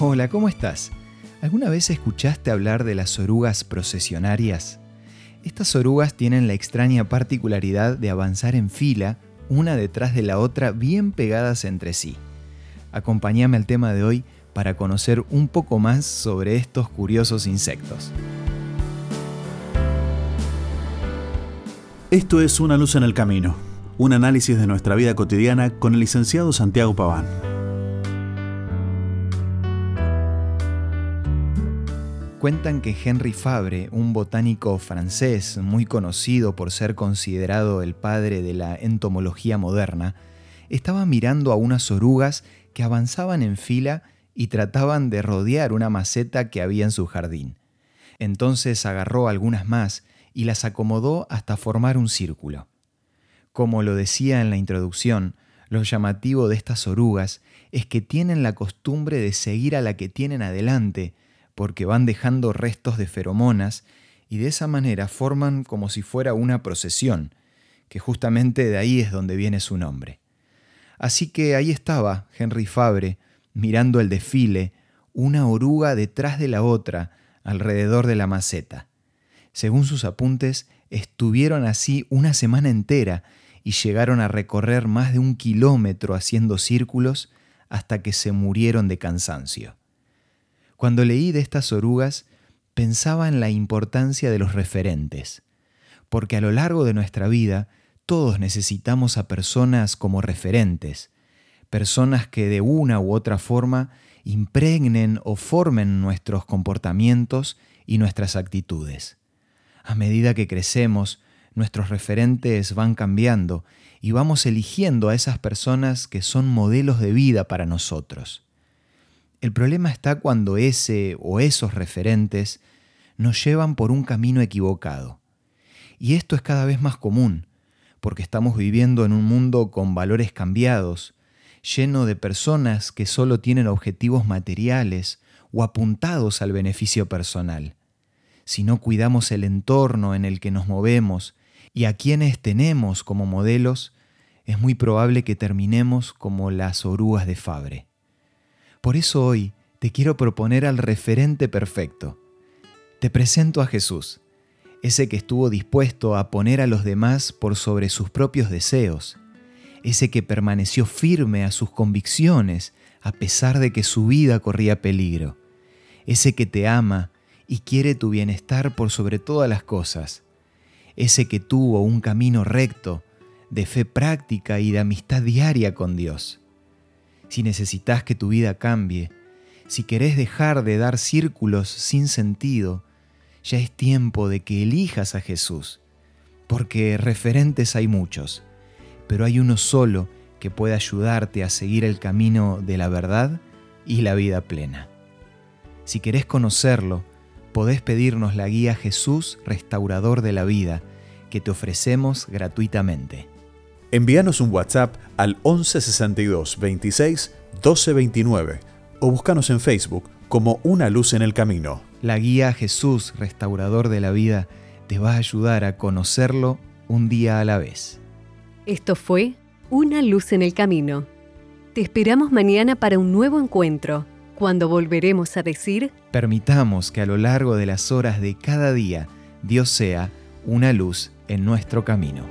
Hola, ¿cómo estás? ¿Alguna vez escuchaste hablar de las orugas procesionarias? Estas orugas tienen la extraña particularidad de avanzar en fila, una detrás de la otra, bien pegadas entre sí. Acompáñame al tema de hoy para conocer un poco más sobre estos curiosos insectos. Esto es Una luz en el camino, un análisis de nuestra vida cotidiana con el licenciado Santiago Paván. Cuentan que Henry Fabre, un botánico francés muy conocido por ser considerado el padre de la entomología moderna, estaba mirando a unas orugas que avanzaban en fila y trataban de rodear una maceta que había en su jardín. Entonces agarró algunas más y las acomodó hasta formar un círculo. Como lo decía en la introducción, lo llamativo de estas orugas es que tienen la costumbre de seguir a la que tienen adelante, porque van dejando restos de feromonas y de esa manera forman como si fuera una procesión, que justamente de ahí es donde viene su nombre. Así que ahí estaba Henry Fabre, mirando el desfile, una oruga detrás de la otra, alrededor de la maceta. Según sus apuntes, estuvieron así una semana entera y llegaron a recorrer más de un kilómetro haciendo círculos hasta que se murieron de cansancio. Cuando leí de estas orugas, pensaba en la importancia de los referentes, porque a lo largo de nuestra vida todos necesitamos a personas como referentes, personas que de una u otra forma impregnen o formen nuestros comportamientos y nuestras actitudes. A medida que crecemos, nuestros referentes van cambiando y vamos eligiendo a esas personas que son modelos de vida para nosotros. El problema está cuando ese o esos referentes nos llevan por un camino equivocado. Y esto es cada vez más común, porque estamos viviendo en un mundo con valores cambiados, lleno de personas que solo tienen objetivos materiales o apuntados al beneficio personal. Si no cuidamos el entorno en el que nos movemos y a quienes tenemos como modelos, es muy probable que terminemos como las orugas de Fabre. Por eso hoy te quiero proponer al referente perfecto. Te presento a Jesús, ese que estuvo dispuesto a poner a los demás por sobre sus propios deseos, ese que permaneció firme a sus convicciones a pesar de que su vida corría peligro, ese que te ama y quiere tu bienestar por sobre todas las cosas, ese que tuvo un camino recto de fe práctica y de amistad diaria con Dios si necesitas que tu vida cambie, si querés dejar de dar círculos sin sentido, ya es tiempo de que elijas a Jesús, porque referentes hay muchos, pero hay uno solo que puede ayudarte a seguir el camino de la verdad y la vida plena. Si querés conocerlo, podés pedirnos la guía Jesús, restaurador de la vida, que te ofrecemos gratuitamente. Envíanos un WhatsApp al 1162 26 12 29 o búscanos en Facebook como Una Luz en el Camino. La guía Jesús, restaurador de la vida, te va a ayudar a conocerlo un día a la vez. Esto fue Una Luz en el Camino. Te esperamos mañana para un nuevo encuentro, cuando volveremos a decir, Permitamos que a lo largo de las horas de cada día Dios sea una luz en nuestro camino.